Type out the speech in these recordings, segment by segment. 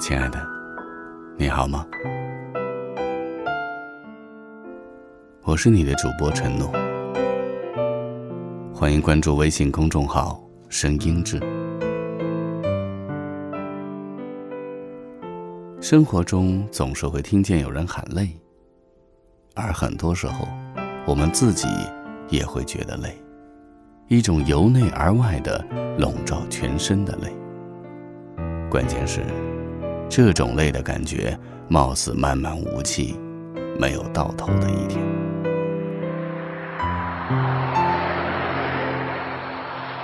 亲爱的，你好吗？我是你的主播陈诺，欢迎关注微信公众号“声音志”。生活中总是会听见有人喊累，而很多时候，我们自己也会觉得累，一种由内而外的笼罩全身的累。关键是，这种累的感觉貌似漫漫无期，没有到头的一天。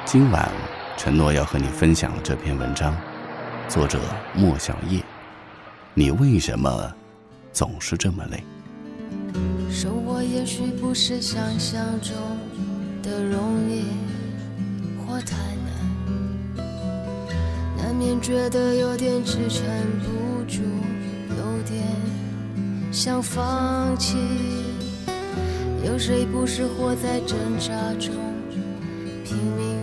今晚，承诺要和你分享这篇文章，作者莫小叶。你为什么总是这么累？生活也许不是想象中的容易或太，免觉得有点支撑不住，有点想放弃。有谁不是活在挣扎中，拼命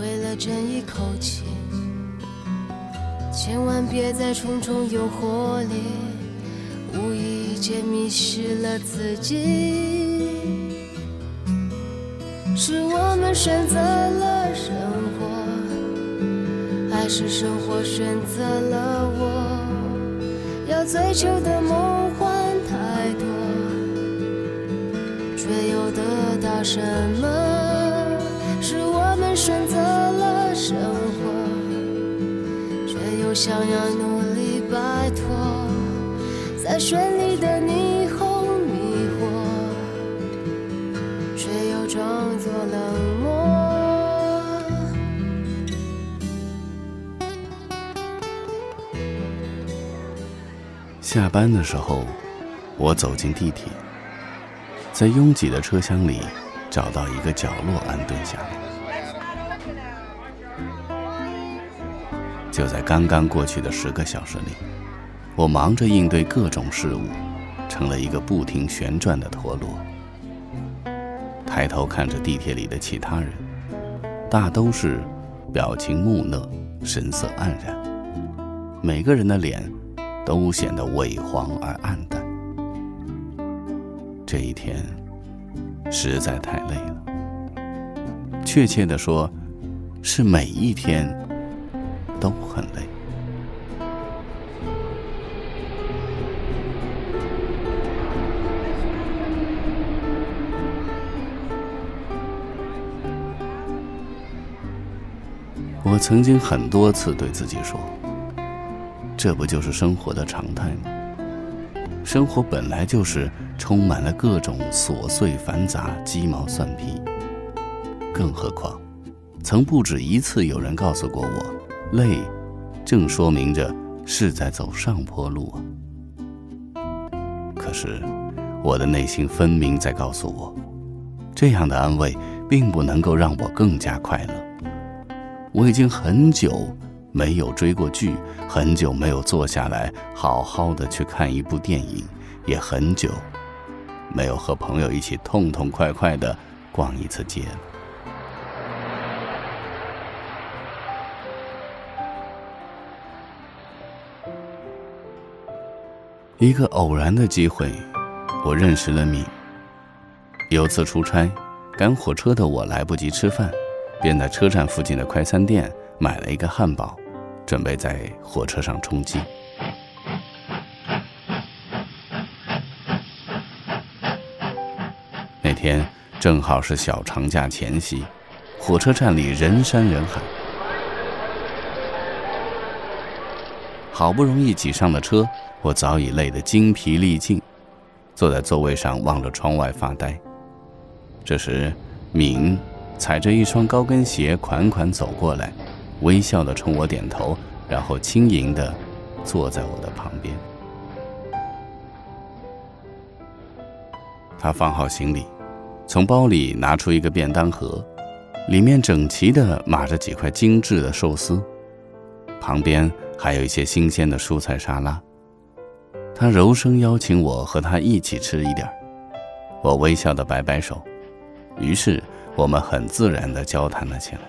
为了争一口气？千万别在重重诱惑里，无意间迷失了自己。是我们选择了生活，是生活选择了我？要追求的梦幻太多，却又得到什么？是我们选择了生活。却又想要努力摆脱在绚丽的霓下班的时候，我走进地铁，在拥挤的车厢里找到一个角落安顿下来。就在刚刚过去的十个小时里，我忙着应对各种事务，成了一个不停旋转的陀螺。抬头看着地铁里的其他人，大都是表情木讷、神色黯然，每个人的脸都显得萎黄而暗淡。这一天实在太累了，确切的说，是每一天。都很累。我曾经很多次对自己说：“这不就是生活的常态吗？生活本来就是充满了各种琐碎繁杂、鸡毛蒜皮。更何况，曾不止一次有人告诉过我。”累，正说明着是在走上坡路啊。可是，我的内心分明在告诉我，这样的安慰并不能够让我更加快乐。我已经很久没有追过剧，很久没有坐下来好好的去看一部电影，也很久没有和朋友一起痛痛快快的逛一次街了。一个偶然的机会，我认识了敏。有次出差，赶火车的我来不及吃饭，便在车站附近的快餐店买了一个汉堡，准备在火车上充饥。那天正好是小长假前夕，火车站里人山人海，好不容易挤上了车。我早已累得精疲力尽，坐在座位上望着窗外发呆。这时，敏踩着一双高跟鞋款款走过来，微笑的冲我点头，然后轻盈的坐在我的旁边。他放好行李，从包里拿出一个便当盒，里面整齐的码着几块精致的寿司，旁边还有一些新鲜的蔬菜沙拉。他柔声邀请我和他一起吃一点我微笑的摆摆手，于是我们很自然的交谈了起来。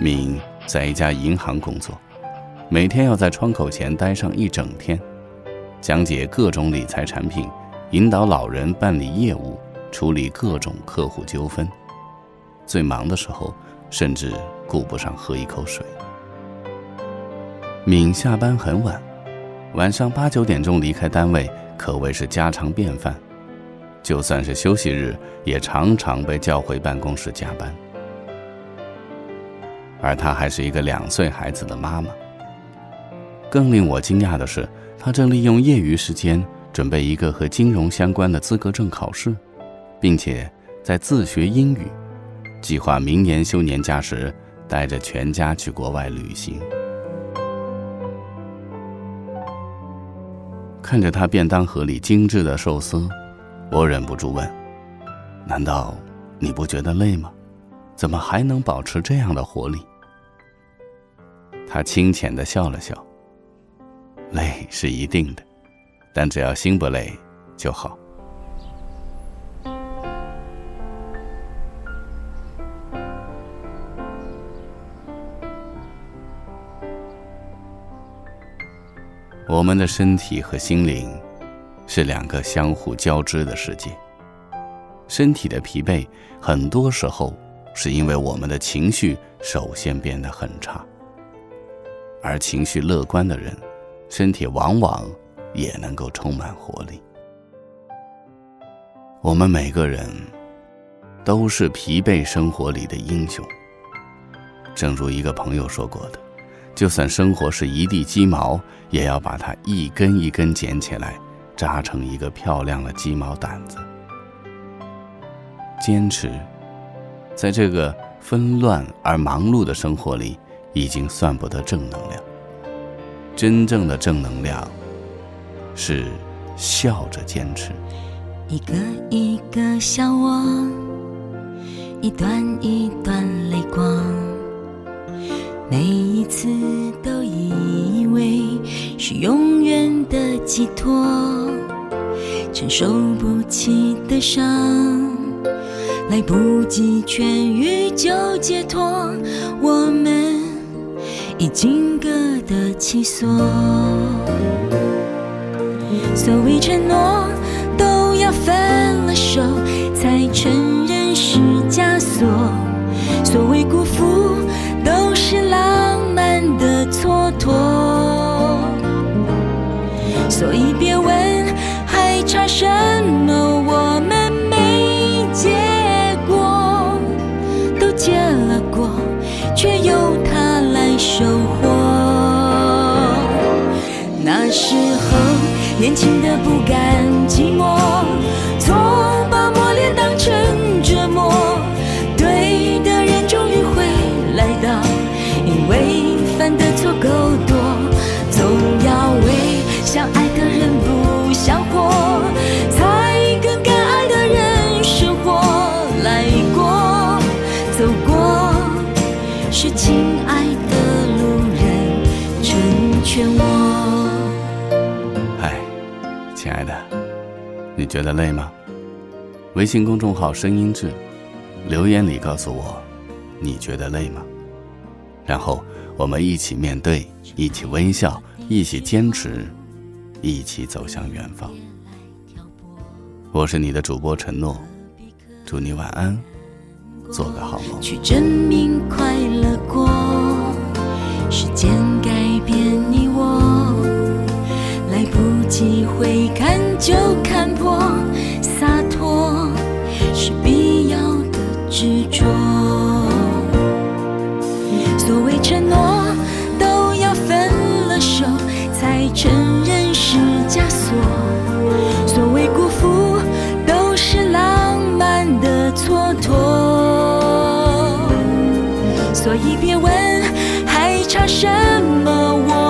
敏在一家银行工作，每天要在窗口前待上一整天。讲解各种理财产品，引导老人办理业务，处理各种客户纠纷。最忙的时候，甚至顾不上喝一口水。敏下班很晚，晚上八九点钟离开单位，可谓是家常便饭。就算是休息日，也常常被叫回办公室加班。而她还是一个两岁孩子的妈妈。更令我惊讶的是。他正利用业余时间准备一个和金融相关的资格证考试，并且在自学英语，计划明年休年假时带着全家去国外旅行。看着他便当盒里精致的寿司，我忍不住问：“难道你不觉得累吗？怎么还能保持这样的活力？”他清浅的笑了笑。累是一定的，但只要心不累就好。我们的身体和心灵是两个相互交织的世界。身体的疲惫，很多时候是因为我们的情绪首先变得很差，而情绪乐观的人。身体往往也能够充满活力。我们每个人都是疲惫生活里的英雄。正如一个朋友说过的：“就算生活是一地鸡毛，也要把它一根一根捡起来，扎成一个漂亮的鸡毛掸子。”坚持，在这个纷乱而忙碌的生活里，已经算不得正能量。真正的正能量是笑着坚持。一个一个笑我，一段一段泪光，每一次都以为是永远的寄托，承受不起的伤，来不及痊愈就解脱，我们。已经各得其所，所谓承诺都要分了手才承认是枷锁，所谓辜负都是浪漫的蹉跎，所以别问还差什么，的时候年轻的不甘寂寞，总把磨练当成折磨。对的人终于会来到，因为犯的错够多觉得累吗？微信公众号“声音志”，留言里告诉我，你觉得累吗？然后我们一起面对，一起微笑，一起坚持，一起走向远方。我是你的主播承诺，祝你晚安，做个好梦。去证明快乐过，时间改变你。机会看就看所以别问还差什么，我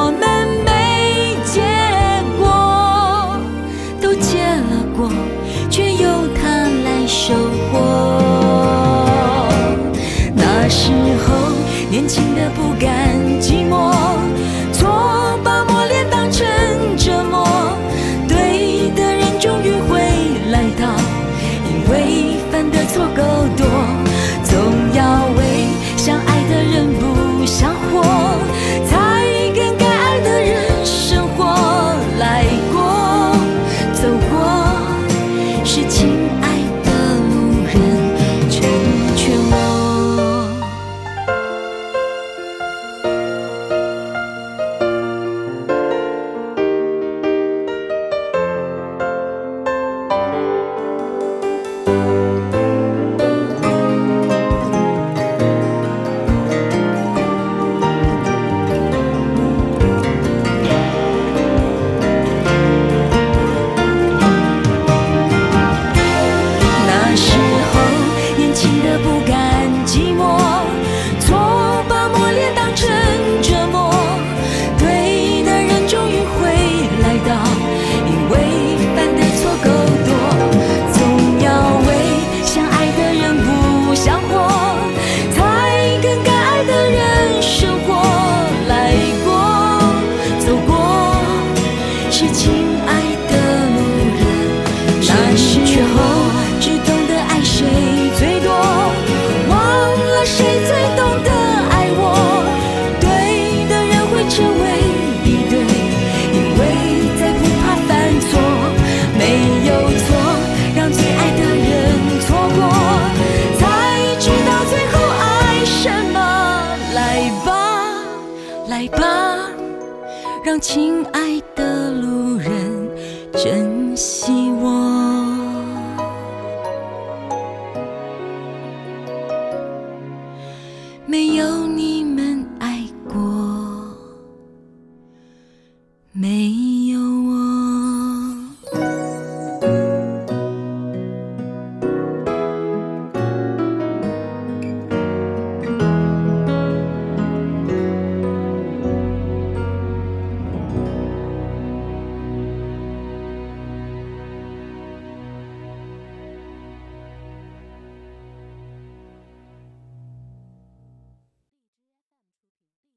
是亲爱的路人。那时候只懂得爱谁最多，忘了谁最懂得爱我。对的人会成为一对，因为再不怕犯错，没有错，让最爱的人错过，才知道最后爱什么。来吧，来吧，让亲爱的珍惜我。